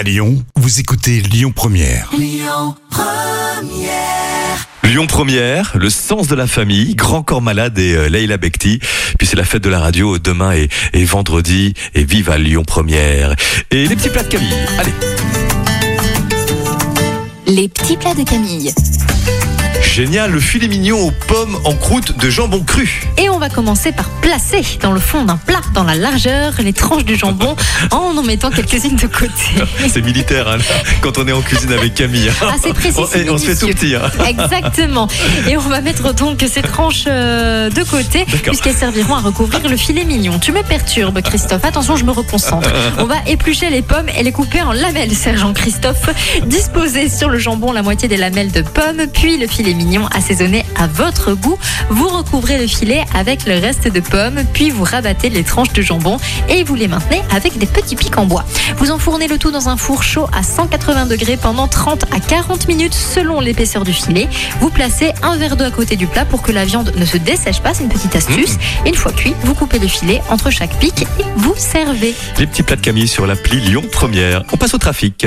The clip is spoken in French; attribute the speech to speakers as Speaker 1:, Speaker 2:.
Speaker 1: À Lyon, vous écoutez Lyon Première.
Speaker 2: Lyon Première, le sens de la famille, Grand Corps Malade et euh, Leila Bekti. Puis c'est la fête de la radio demain et, et vendredi. Et vive à Lyon Première. Et les petits plats de Camille. Allez.
Speaker 3: Les petits plats de Camille.
Speaker 2: Génial, le filet mignon aux pommes en croûte de jambon cru.
Speaker 3: Et on va commencer par placer dans le fond d'un plat, dans la largeur, les tranches du jambon en en mettant quelques-unes de côté.
Speaker 2: C'est militaire hein, quand on est en cuisine avec Camille.
Speaker 3: Ah, c'est précis,
Speaker 2: On, se fait tout petit. hein.
Speaker 3: Exactement. Et on va mettre donc ces tranches euh, de côté puisqu'elles serviront à recouvrir le filet mignon. Tu me perturbes, Christophe. Attention, je me reconcentre. On va éplucher les pommes et les couper en lamelles, sergent Christophe. Disposez sur le jambon la moitié des lamelles de pommes, puis le filet mignon assaisonné à votre goût. Vous recouvrez le filet avec le reste de pommes, puis vous rabattez les tranches de jambon et vous les maintenez avec des petits pics en bois. Vous enfournez le tout dans un four chaud à 180 degrés pendant 30 à 40 minutes selon l'épaisseur du filet. Vous placez un verre d'eau à côté du plat pour que la viande ne se dessèche pas, c'est une petite astuce. Une fois cuit, vous coupez le filet entre chaque pic et vous servez.
Speaker 2: Les petits plats de Camille sur l'appli Lyon Première. On passe au trafic.